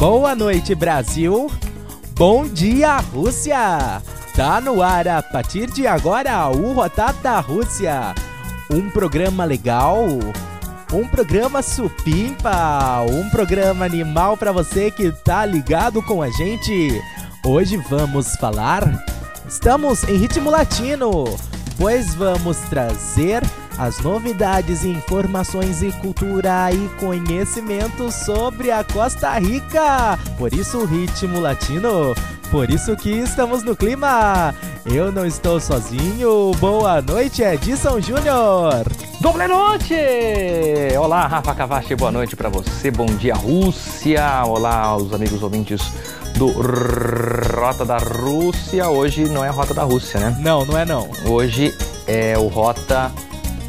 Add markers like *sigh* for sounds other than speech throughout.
Boa noite, Brasil. Bom dia, Rússia. Tá no ar a partir de agora o Rotata Rússia. Um programa legal, um programa supimpa, um programa animal para você que tá ligado com a gente. Hoje vamos falar. Estamos em ritmo latino, pois vamos trazer as novidades, informações e cultura e conhecimento sobre a Costa Rica. Por isso o ritmo latino, por isso que estamos no clima. Eu não estou sozinho. Boa noite, Edson Júnior. Doble noite! Olá, Rafa Cavachi, boa noite para você. Bom dia, Rússia. Olá, os amigos ouvintes do Rota da Rússia. Hoje não é Rota da Rússia, né? Não, não é não. Hoje é o Rota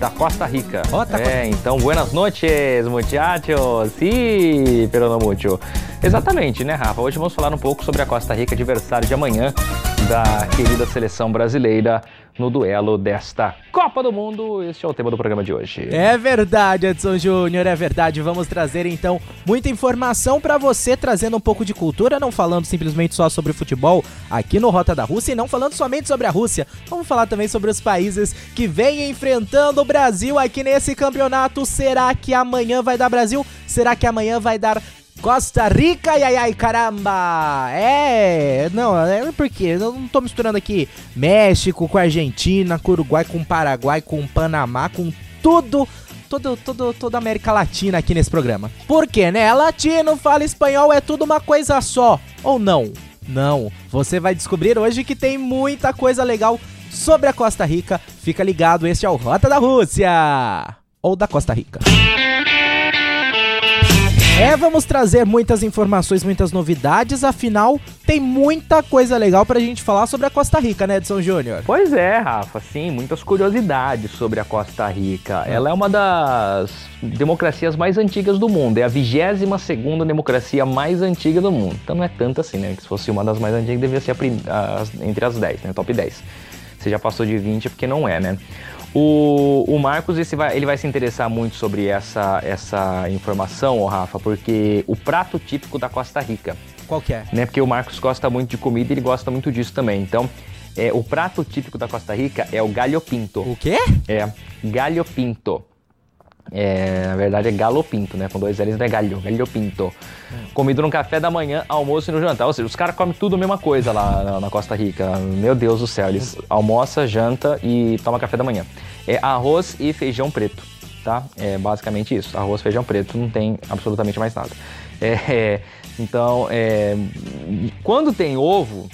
da Costa Rica. Rota é, então, buenas noches, muchachos. Sí, pero no mucho. Exatamente, né, Rafa? Hoje vamos falar um pouco sobre a Costa Rica, adversário de amanhã da querida seleção brasileira no duelo desta Copa do Mundo. Este é o tema do programa de hoje. É verdade, Edson Júnior, é verdade. Vamos trazer então muita informação para você, trazendo um pouco de cultura, não falando simplesmente só sobre futebol aqui no Rota da Rússia e não falando somente sobre a Rússia. Vamos falar também sobre os países que vêm enfrentando o Brasil aqui nesse campeonato. Será que amanhã vai dar Brasil? Será que amanhã vai dar Costa Rica, ai ai caramba! É, não, é porque eu não tô misturando aqui México com Argentina, com Uruguai, com Paraguai, com Panamá, com tudo todo, todo, toda América Latina aqui nesse programa. Por quê, né? É latino, fala espanhol, é tudo uma coisa só. Ou não? Não. Você vai descobrir hoje que tem muita coisa legal sobre a Costa Rica. Fica ligado, este é o Rota da Rússia. Ou da Costa Rica. É, vamos trazer muitas informações, muitas novidades, afinal, tem muita coisa legal pra gente falar sobre a Costa Rica, né, Edson Júnior? Pois é, Rafa, sim, muitas curiosidades sobre a Costa Rica. Ela é uma das democracias mais antigas do mundo, é a 22 segunda democracia mais antiga do mundo. Então não é tanto assim, né, que se fosse uma das mais antigas, devia ser a, a, entre as 10, né, top 10. Você já passou de 20 porque não é, né? O, o Marcos esse vai, ele vai se interessar muito sobre essa, essa informação, Rafa, porque o prato típico da Costa Rica. Qual que é? Né, porque o Marcos gosta muito de comida e ele gosta muito disso também. Então, é, o prato típico da Costa Rica é o galho pinto. O quê? É, galho pinto. É, na verdade é galo pinto, né? Com dois L's não é galho, galho pinto. Comido no café da manhã, almoço e no jantar. Ou seja, os caras comem tudo a mesma coisa lá na, na, Costa Rica. Meu Deus do céu, eles almoçam, janta e toma café da manhã. É arroz e feijão preto, tá? É basicamente isso. Arroz, feijão preto, não tem absolutamente mais nada. É, então, é, quando tem ovo,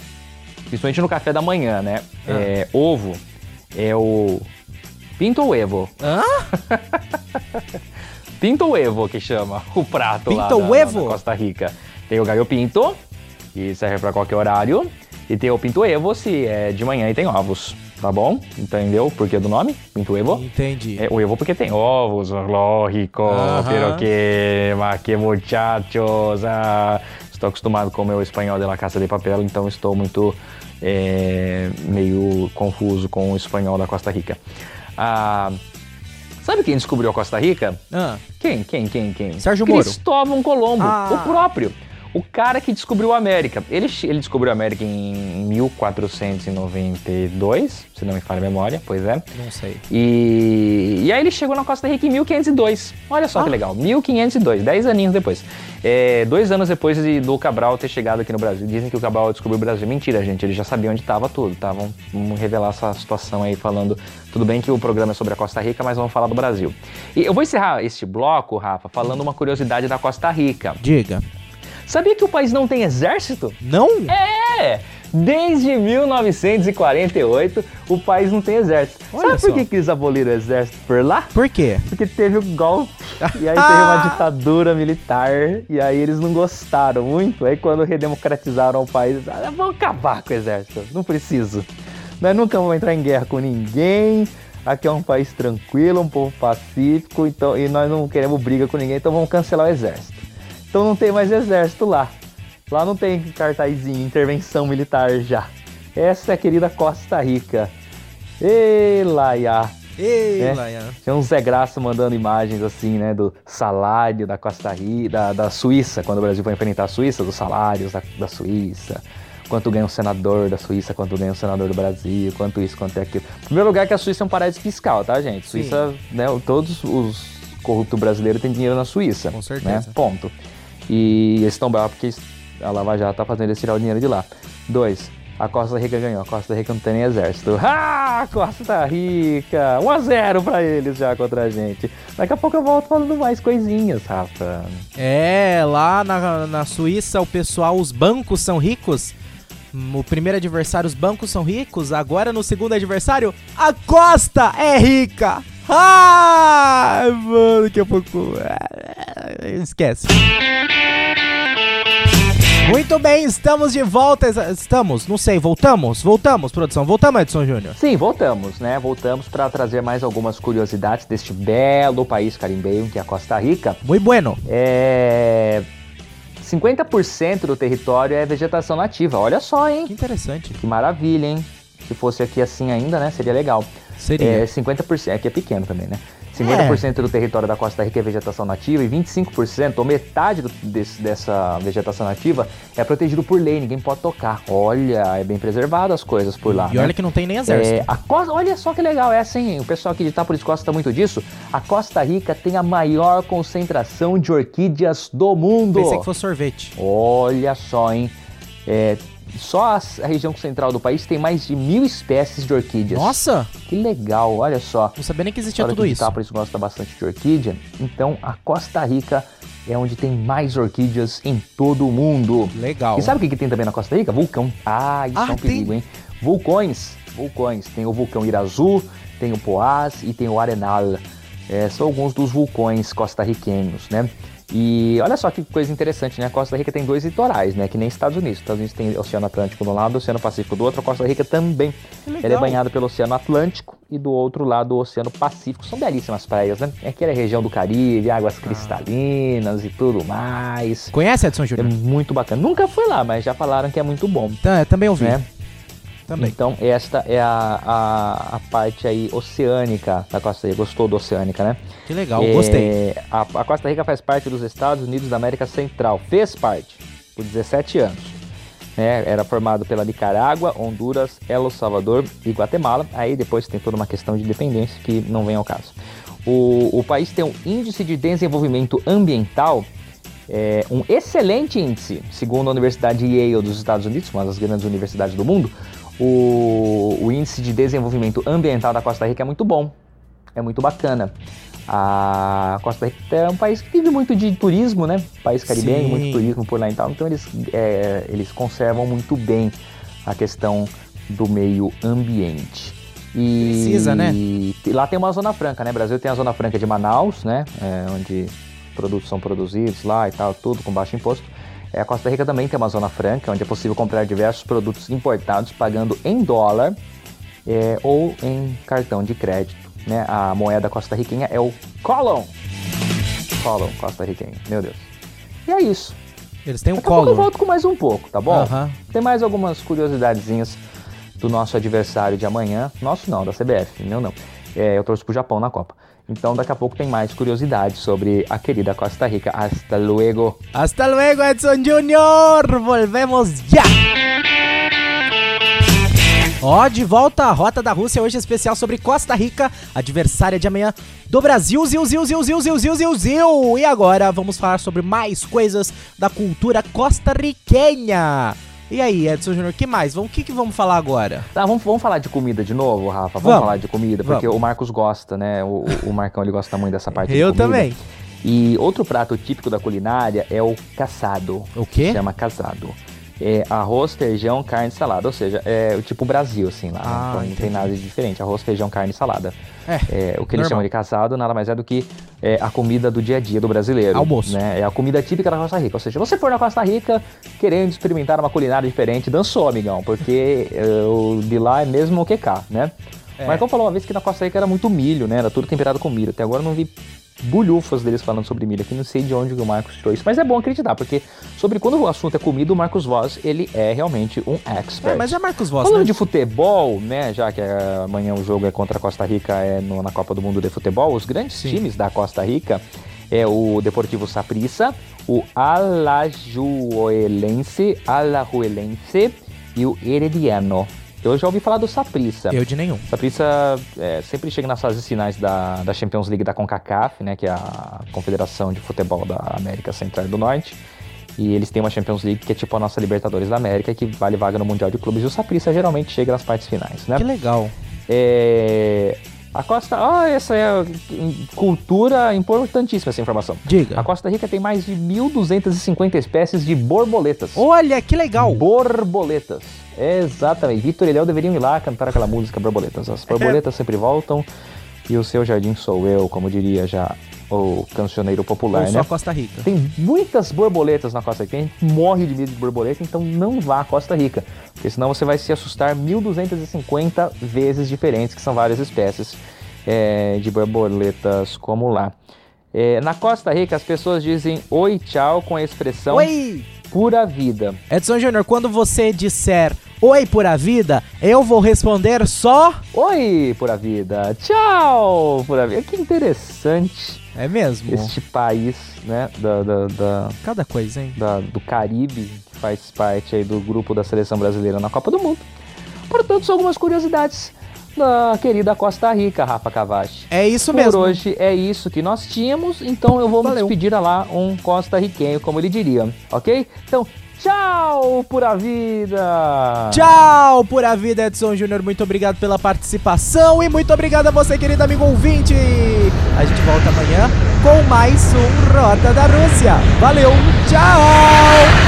principalmente no café da manhã, né? Ah. É, ovo é o Pinto Evo. Hã? *laughs* *laughs* Pinto Evo que chama o prato Pinto lá Evo? na, Costa Rica. Tem o galho pinto, que serve para qualquer horário. E tem o Pinto Evo se é de manhã e tem ovos. Tá bom? Entendeu o porquê do nome? Pinto Evo? Entendi. É, o Evo porque tem ovos, lógico. Uh -huh. Pero que, que muchachos. Ah, estou acostumado com o meu espanhol de la Casa de Papel, então estou muito é, meio confuso com o espanhol da Costa Rica. Ah, sabe quem descobriu a Costa Rica? Ah. Quem? Quem? Quem? Quem? Sérgio Moro. Cristóvão Colombo, Ah. o próprio. O cara que descobriu a América. Ele, ele descobriu a América em 1492, se não me falha a memória, pois é. Não sei. E, e aí ele chegou na Costa Rica em 1502. Olha só que Ah. legal, 1502, 10 aninhos depois. É, dois anos depois de, do Cabral ter chegado aqui no Brasil. Dizem que o Cabral descobriu o Brasil. Mentira, gente, ele já sabia onde estava tudo, tá? Vamos, vamos revelar essa situação aí falando. Tudo bem que o programa é sobre a Costa Rica, mas vamos falar do Brasil. E eu vou encerrar este bloco, Rafa, falando uma curiosidade da Costa Rica. Diga. Sabia que o país não tem exército? Não? É, desde 1948 o país não tem exército. Olha Sabe por que, que eles aboliram o exército por lá? Por quê? Porque teve o golpe, *laughs* e aí teve uma ditadura militar, e aí eles não gostaram muito. Aí quando redemocratizaram o país, ah, vamos acabar com o exército, não preciso. Nós nunca vamos entrar em guerra com ninguém. Aqui é um país tranquilo, um povo pacífico, então, e nós não queremos briga com ninguém, então vamos cancelar o exército. Então não tem mais exército lá. Lá não tem cartazinho, intervenção militar já. Essa é a querida Costa Rica. Ei, Laia. Ei, É. Laia. Tinha um Zé Graça mandando imagens assim, né, do salário da Costa Rica, da, da Suíça, quando o Brasil foi enfrentar a Suíça, dos salários da, da Suíça, quanto ganha um senador da Suíça, quanto ganha um senador do Brasil, quanto isso, quanto é aquilo. Primeiro lugar que a Suíça é um paraíso fiscal, tá, gente? Suíça, né, todos os corruptos brasileiros têm dinheiro na Suíça. Com certeza. Né? Ponto. E eles estão bravos porque a Lava Jato tá fazendo eles tirar o dinheiro de lá. Dois, a Costa Rica ganhou. A Costa Rica não tem nem exército. *laughs* Ah, Costa Rica! 1 a 0 pra eles já contra a gente. Daqui a pouco eu volto falando mais coisinhas, Rafa. É, lá na, na Suíça o pessoal, os bancos são ricos. No primeiro adversário, os bancos são ricos. Agora, no segundo adversário, a Costa é rica. Ah, mano, daqui a pouco. é, Esquece. *laughs* Muito bem, estamos de volta. Estamos, não sei, voltamos? Voltamos, produção. Voltamos, Edson Júnior. Sim, voltamos, né? Voltamos para trazer mais algumas curiosidades deste belo país carimbeiro que é a Costa Rica. Muito bueno. É... 50% do território é vegetação nativa. Olha só, hein? Que interessante. Que maravilha, hein? Se fosse aqui assim ainda, né? Seria legal. Seria. É, 50%, aqui é pequeno também, né? 50% do território da Costa Rica é vegetação nativa e 25%, ou metade do- desse- dessa vegetação nativa, é protegido por lei, ninguém pode tocar. Olha, é bem preservado as coisas por lá. E né? olha que não tem nem exército. É, a Costa, olha só que legal essa, hein? O pessoal aqui de Itápolis gosta muito disso. A Costa Rica tem a maior concentração de orquídeas do mundo. Pensei que fosse sorvete. Olha só, hein? É, só a, região central do país tem mais de mil espécies de orquídeas. Nossa, Que legal, olha só. não sabia nem que existia Olha tudo que isso. Itápolis gosta bastante de orquídea. Então, a Costa Rica é onde tem mais orquídeas em todo o mundo. Legal. E sabe o que, que tem também na Costa Rica? Vulcão. Ah, isso Ah, é um tem? perigo, hein? Vulcões. Vulcões. Tem o vulcão Irazu, tem o Poás e tem o Arenal. É, são alguns dos vulcões costarriquenhos, né? E olha só que coisa interessante, né? A Costa Rica tem dois litorais, né? Que nem Estados Unidos. Estados Unidos tem o Oceano Atlântico do lado, o Oceano Pacífico do outro. A Costa Rica também. Ela é banhada pelo Oceano Atlântico e do outro lado o Oceano Pacífico. São belíssimas praias, né? É aquela região do Caribe, águas cristalinas e tudo mais. Conhece Edson É Júnior? muito bacana. Nunca fui lá, mas já falaram que é muito bom. Tá, também ouvi. Né? Também. Então, esta é a, a, a parte aí oceânica da Costa Rica. Gostou do oceânica, né? Que legal, É, gostei. A, a Costa Rica faz parte dos Estados Unidos da América Central. Fez parte por 17 anos. né? Era formado pela Nicarágua, Honduras, El Salvador e Guatemala. Aí depois tem toda uma questão de independência que não vem ao caso. O, o país tem um índice de desenvolvimento ambiental, é, um excelente índice, segundo a Universidade Yale dos Estados Unidos, uma das grandes universidades do mundo. O, o índice de desenvolvimento ambiental da Costa Rica é muito bom, é muito bacana. A Costa Rica é um país que vive muito de turismo, né? País caribenho, Sim. muito turismo por lá e tal. Então eles, é, eles conservam muito bem a questão do meio ambiente. E Precisa, né? e lá tem uma zona franca, né? Brasil tem a zona franca de Manaus, né? É, onde produtos são produzidos lá e tal, tudo com baixo imposto. É, a Costa Rica também tem uma zona franca, onde é possível comprar diversos produtos importados pagando em dólar é, ou em cartão de crédito. Né? A moeda costarriquenha é o Colon. Colon costarriquenho, meu Deus. E é isso. Eles têm um Daqui a pouco eu volto com mais um pouco, tá bom? Aham. Tem mais algumas curiosidadezinhas do nosso adversário de amanhã. Nosso não, da CBF, meu não. É, eu torço pro Japão na Copa. Então daqui a pouco tem mais curiosidades sobre a querida Costa Rica. Hasta luego. Hasta luego, Edson Junior. Volvemos já. Ó, de volta à Rota da Rússia, hoje especial sobre Costa Rica, adversária de amanhã do Brasil. Ziu, ziu, ziu, ziu, ziu, ziu, ziu, ziu. E agora vamos falar sobre mais coisas da cultura costarriquenha. E aí, Edson Júnior, que mais? Vamos- O que, que vamos falar agora? Tá, vamos, vamos falar de comida de novo, Rafa? Vamos, Vamos. falar de comida, porque Vamos. o Marcos gosta, né? O, o Marcão ele gosta muito dessa parte de Eu comida. também. E outro prato típico da culinária é o caçado. O quê? Chama casado. é arroz, feijão, carne e salada. Ou seja, é o tipo Brasil, assim, lá. né? Ah, então não entendi. tem nada de diferente. Arroz, feijão, carne e salada. É, É, o que eles normal. chamam de casado nada mais é do que é, a comida do dia a dia do brasileiro. Almoço. Né? É a comida típica da Costa Rica. Ou seja, você for na Costa Rica querendo experimentar uma culinária diferente, dançou, amigão. Porque é, *laughs* o de lá é mesmo o que cá, né? É. O Marcão falou uma vez que na Costa Rica era muito milho, né? Era tudo temperado com milho. Até agora eu não vi bulhufas deles falando sobre milho aqui. Não sei de onde o Marcos tirou isso. Mas é bom acreditar, porque sobre quando o assunto é comida, o Marcos Voz, ele é realmente um expert. É, mas é Marcos Voss, Falando né? de futebol, né, já que é, amanhã o jogo é contra a Costa Rica é no- na Copa do Mundo de Futebol, os grandes Sim. times da Costa Rica é o Deportivo Saprissa, o Alajuelense, Alajuelense e o Herediano. Eu já ouvi falar do Saprissa. Eu de nenhum. Saprissa é, sempre chega nas fases finais da, da Champions League da CONCACAF, né, que é a Confederação de Futebol da América Central e do Norte. E eles têm uma Champions League que é tipo a nossa Libertadores da América, que vale vaga no Mundial de Clubes. E o Saprissa geralmente chega nas partes finais, né? Que legal. É, A Costa... Ah, essa é cultura importantíssima, essa informação. Diga. A Costa Rica tem mais de 1.250 espécies de borboletas. Olha, que legal. Borboletas. Exatamente. Vitor e Léo deveriam ir lá cantar aquela música Borboletas. As borboletas *laughs* sempre voltam e o seu jardim sou eu, como diria já o cancioneiro popular, Ou só né? Costa Rica. Tem muitas borboletas na Costa Rica. A gente morre de medo de borboleta, então não vá à Costa Rica. Porque senão você vai se assustar 1.250 vezes diferentes, que são várias espécies é, de borboletas como lá. É, na Costa Rica, as pessoas dizem oi, tchau com a expressão Oi! pura vida. Edson Júnior, quando você disser oi pura vida, eu vou responder só. Oi, pura vida. Tchau, pura vida. Que interessante É mesmo? este país, né, da, da- da- Cada coisa, hein? da- do Caribe, faz parte aí do grupo da seleção brasileira na Copa do Mundo. Portanto, são algumas curiosidades da querida Costa Rica, Rafa Cavachi. É isso Por mesmo. hoje é isso que nós tínhamos, então eu vou me Valeu. despedir a lá um costa riquenho, como ele diria, ok? Então, tchau, pura vida! Tchau, pura vida, Edson Júnior. Muito obrigado pela participação e muito obrigado a você, querido amigo ouvinte. A gente volta amanhã com mais um Rota da Rússia. Valeu, tchau!